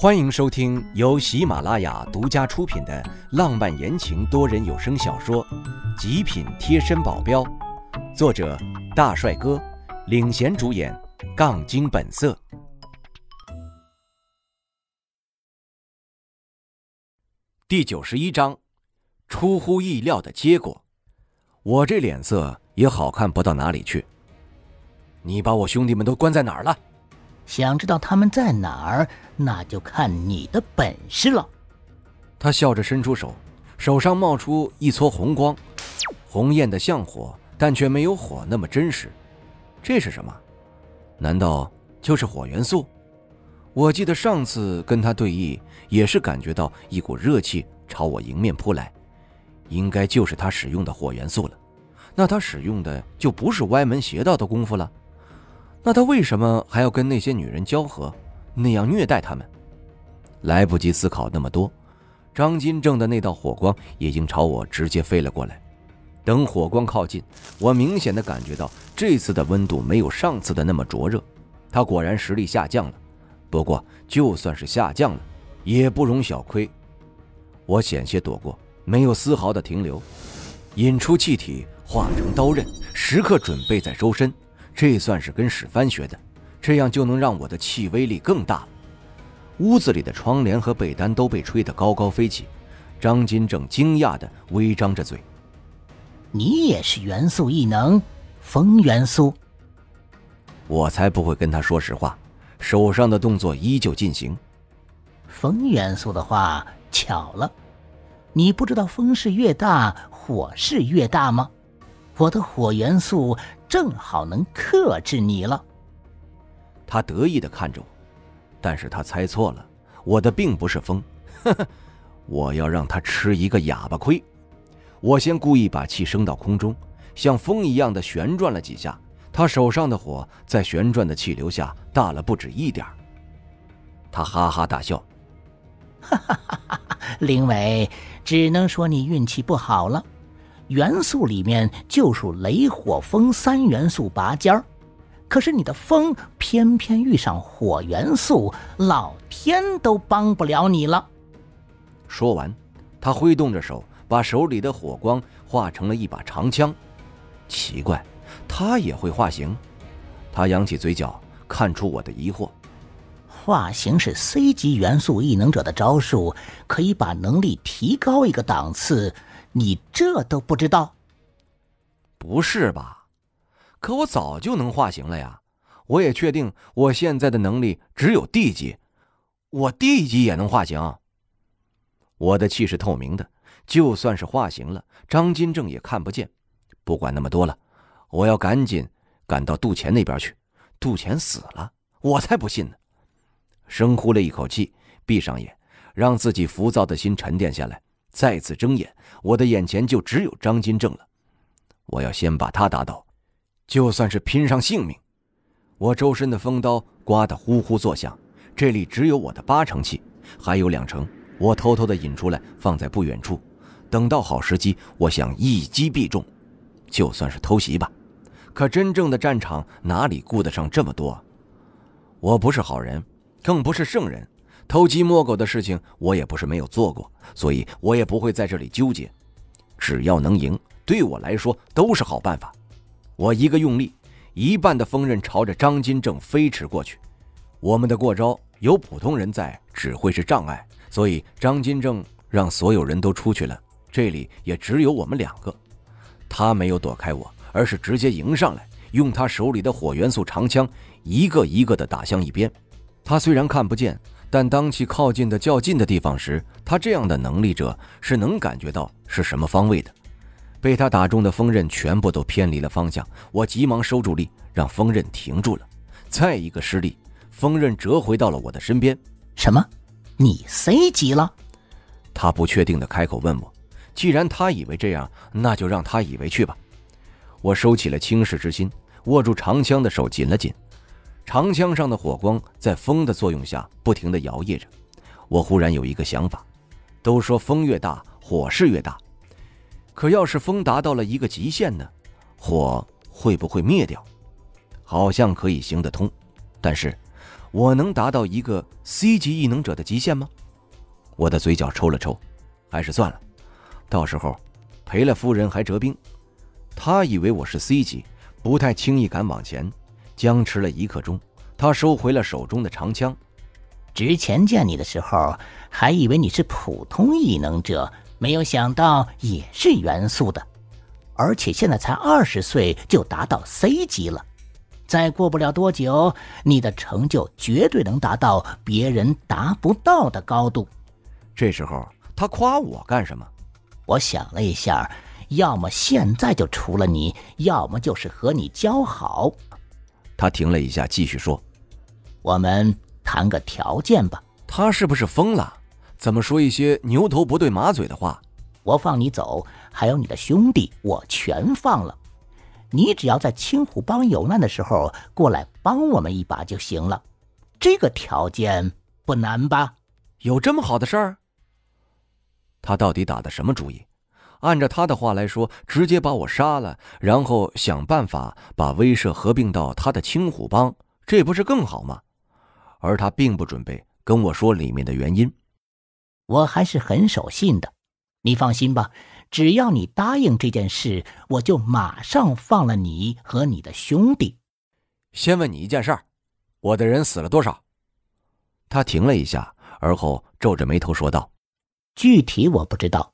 欢迎收听由喜马拉雅独家出品的浪漫言情多人有声小说《极品贴身保镖》，作者大帅哥领衔主演，杠精本色。第九十一章，出乎意料的结果，我这脸色也好看不到哪里去。你把我兄弟们都关在哪儿了？想知道他们在哪儿，那就看你的本事了。他笑着伸出手，手上冒出一撮红光，红艳的像火，但却没有火那么真实。这是什么？难道就是火元素？我记得上次跟他对弈，也是感觉到一股热气朝我迎面扑来，应该就是他使用的火元素了。那他使用的就不是歪门邪道的功夫了。那他为什么还要跟那些女人交合，那样虐待他们？来不及思考那么多，张金正的那道火光已经朝我直接飞了过来。等火光靠近，我明显的感觉到这次的温度没有上次的那么灼热。他果然实力下降了。不过就算是下降了，也不容小窥。我险些躲过，没有丝毫的停留，引出气体化成刀刃，时刻准备在周身。这算是跟史帆学的，这样就能让我的气威力更大了。屋子里的窗帘和被单都被吹得高高飞起。张金正惊讶的微张着嘴：“你也是元素异能，风元素？”我才不会跟他说实话，手上的动作依旧进行。风元素的话，巧了，你不知道风势越大，火势越大吗？我的火元素。正好能克制你了。他得意的看着我，但是他猜错了，我的并不是风，呵呵，我要让他吃一个哑巴亏。我先故意把气升到空中，像风一样的旋转了几下，他手上的火在旋转的气流下大了不止一点他哈哈大笑，哈哈哈哈哈！林伟，只能说你运气不好了。元素里面就属雷火风三元素拔尖儿，可是你的风偏偏遇上火元素，老天都帮不了你了。说完，他挥动着手，把手里的火光化成了一把长枪。奇怪，他也会化形？他扬起嘴角，看出我的疑惑。化形是 C 级元素异能者的招数，可以把能力提高一个档次。你这都不知道？不是吧？可我早就能化形了呀！我也确定我现在的能力只有 D 级，我 D 级也能化形。我的气是透明的，就算是化形了，张金正也看不见。不管那么多了，我要赶紧赶到杜钱那边去。杜钱死了，我才不信呢！深呼了一口气，闭上眼，让自己浮躁的心沉淀下来。再次睁眼，我的眼前就只有张金正了。我要先把他打倒，就算是拼上性命。我周身的风刀刮得呼呼作响，这里只有我的八成气，还有两成，我偷偷的引出来放在不远处，等到好时机，我想一击必中。就算是偷袭吧，可真正的战场哪里顾得上这么多？我不是好人，更不是圣人。偷鸡摸狗的事情我也不是没有做过，所以我也不会在这里纠结。只要能赢，对我来说都是好办法。我一个用力，一半的锋刃朝着张金正飞驰过去。我们的过招有普通人在，只会是障碍，所以张金正让所有人都出去了，这里也只有我们两个。他没有躲开我，而是直接迎上来，用他手里的火元素长枪一个一个的打向一边。他虽然看不见。但当其靠近的较近的地方时，他这样的能力者是能感觉到是什么方位的。被他打中的锋刃全部都偏离了方向，我急忙收住力，让锋刃停住了。再一个失力，锋刃折回到了我的身边。什么？你 C 级了？他不确定的开口问我。既然他以为这样，那就让他以为去吧。我收起了轻视之心，握住长枪的手紧了紧。长枪上的火光在风的作用下不停地摇曳着，我忽然有一个想法：都说风越大，火势越大，可要是风达到了一个极限呢？火会不会灭掉？好像可以行得通，但是我能达到一个 C 级异能者的极限吗？我的嘴角抽了抽，还是算了，到时候赔了夫人还折兵。他以为我是 C 级，不太轻易敢往前，僵持了一刻钟，他收回了手中的长枪。之前见你的时候，还以为你是普通异能者，没有想到也是元素的，而且现在才二十岁就达到 C 级了。再过不了多久，你的成就绝对能达到别人达不到的高度。这时候他夸我干什么？我想了一下，要么现在就除了你，要么就是和你交好。他停了一下，继续说：“我们谈个条件吧。”他是不是疯了？怎么说一些牛头不对马嘴的话？我放你走，还有你的兄弟，我全放了。你只要在青虎帮有难的时候过来帮我们一把就行了，这个条件不难吧？有这么好的事儿？他到底打的什么主意？按照他的话来说，直接把我杀了，然后想办法把威慑合并到他的青虎帮，这不是更好吗？而他并不准备跟我说里面的原因。我还是很守信的，你放心吧。只要你答应这件事，我就马上放了你和你的兄弟。先问你一件事儿，我的人死了多少？他停了一下，而后皱着眉头说道：“具体我不知道，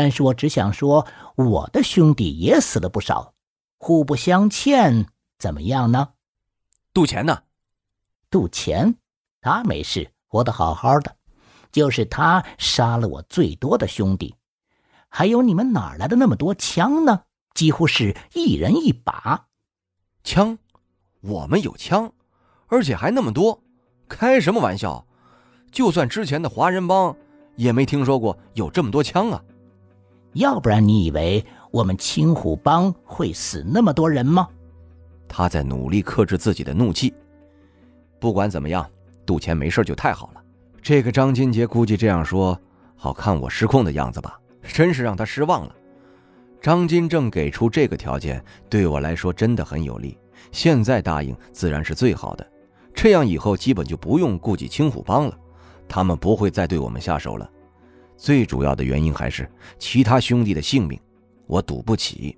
但是我只想说，我的兄弟也死了不少，互不相欠，怎么样呢？”杜钱呢？杜钱，他没事，活得好好的，就是他杀了我最多的兄弟。还有你们哪来的那么多枪呢？几乎是一人一把枪，我们有枪，而且还那么多，开什么玩笑？就算之前的华人帮，也没听说过有这么多枪啊！要不然你以为我们青虎帮会死那么多人吗？他在努力克制自己的怒气。不管怎么样，杜钱没事就太好了。这个张金杰估计这样说，好看我失控的样子吧。真是让他失望了。张金正给出这个条件，对我来说真的很有利。现在答应自然是最好的，这样以后基本就不用顾及青虎帮了，他们不会再对我们下手了。最主要的原因还是其他兄弟的性命，我赌不起。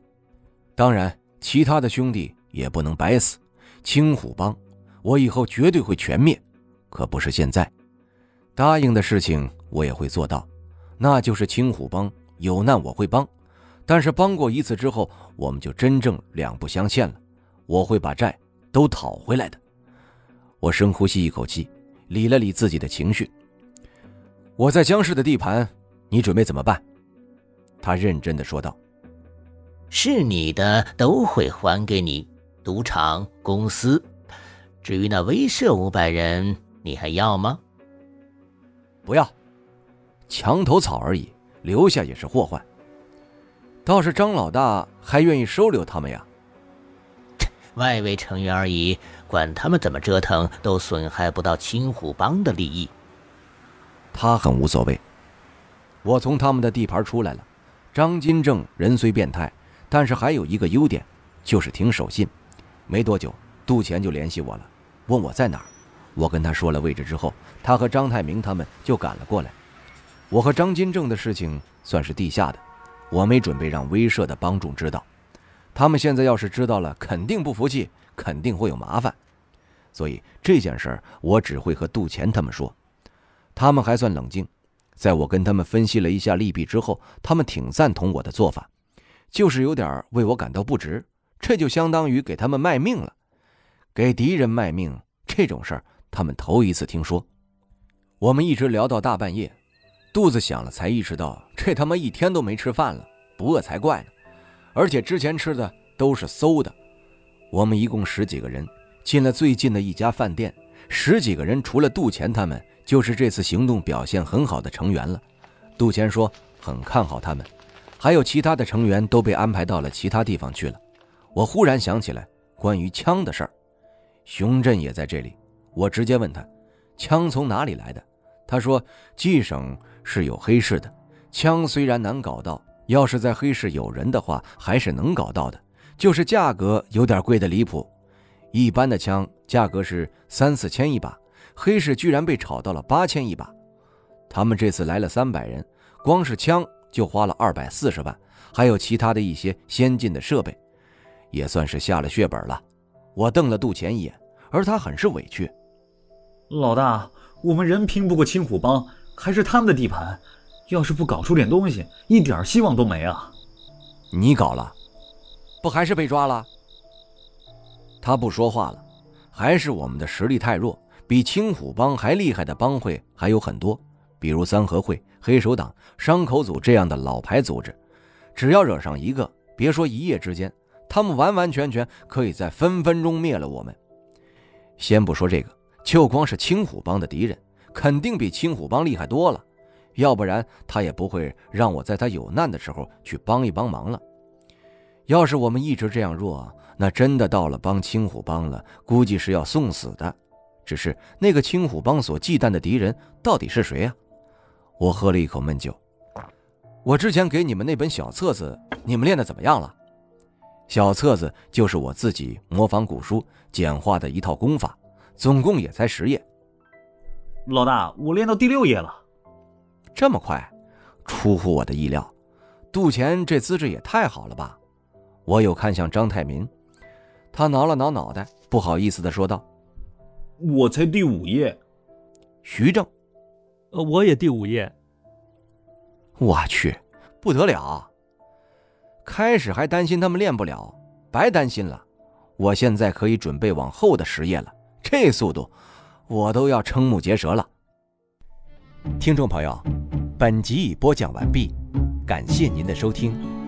当然，其他的兄弟也不能白死。青虎帮，我以后绝对会全灭，可不是现在。答应的事情我也会做到，那就是青虎帮。有难我会帮，但是帮过一次之后，我们就真正两不相欠了。我会把债都讨回来的。我深呼吸一口气，理了理自己的情绪。我在江氏的地盘，你准备怎么办？他认真的说道：“是你的都会还给你，赌场、公司。至于那威慑五百人，你还要吗？不要，墙头草而已。”留下也是祸患。倒是张老大还愿意收留他们呀。外围成员而已，管他们怎么折腾，都损害不到青虎帮的利益。他很无所谓。我从他们的地盘出来了。张金正人虽变态，但是还有一个优点，就是挺守信。没多久，杜钱就联系我了，问我在哪儿。我跟他说了位置之后，他和张太明他们就赶了过来。我和张金正的事情算是地下的，我没准备让威慑的帮众知道。他们现在要是知道了，肯定不服气，肯定会有麻烦。所以这件事儿我只会和杜钱他们说。他们还算冷静，在我跟他们分析了一下利弊之后，他们挺赞同我的做法，就是有点为我感到不值。这就相当于给他们卖命了，给敌人卖命这种事儿，他们头一次听说。我们一直聊到大半夜。肚子响了，才意识到这他妈一天都没吃饭了，不饿才怪呢。而且之前吃的都是馊的。我们一共十几个人，进了最近的一家饭店。十几个人除了杜钱他们，就是这次行动表现很好的成员了。杜钱说很看好他们，还有其他的成员都被安排到了其他地方去了。我忽然想起来关于枪的事儿，熊振也在这里。我直接问他，枪从哪里来的？他说冀省。是有黑市的枪，虽然难搞到，要是在黑市有人的话，还是能搞到的，就是价格有点贵的离谱。一般的枪价格是三四千一把，黑市居然被炒到了八千一把。他们这次来了三百人，光是枪就花了二百四十万，还有其他的一些先进的设备，也算是下了血本了。我瞪了杜钱一眼，而他很是委屈。老大，我们人拼不过青虎帮，还是他们的地盘，要是不搞出点东西，一点希望都没啊！你搞了，不还是被抓了？他不说话了，还是我们的实力太弱，比青虎帮还厉害的帮会还有很多，比如三合会、黑手党、伤口组这样的老牌组织，只要惹上一个，别说一夜之间，他们完完全全可以在分分钟灭了我们。先不说这个，就光是青虎帮的敌人，肯定比青虎帮厉害多了，要不然他也不会让我在他有难的时候去帮一帮忙了。要是我们一直这样弱，那真的到了帮青虎帮了，估计是要送死的。只是那个青虎帮所忌惮的敌人到底是谁啊？我喝了一口闷酒。我之前给你们那本小册子，你们练的怎么样了？小册子就是我自己模仿古书简化的一套功法，总共也才十页。老大，我练到第六页了，这么快，出乎我的意料。杜钱这资质也太好了吧？我有看向张泰民。他挠了挠脑袋，不好意思的说道：“我才第五页。”徐正，呃，我也第五页。我去，不得了！开始还担心他们练不了，白担心了。我现在可以准备往后的十页了，这速度，我都要瞠目结舌了。听众朋友，本集已播讲完毕，感谢您的收听。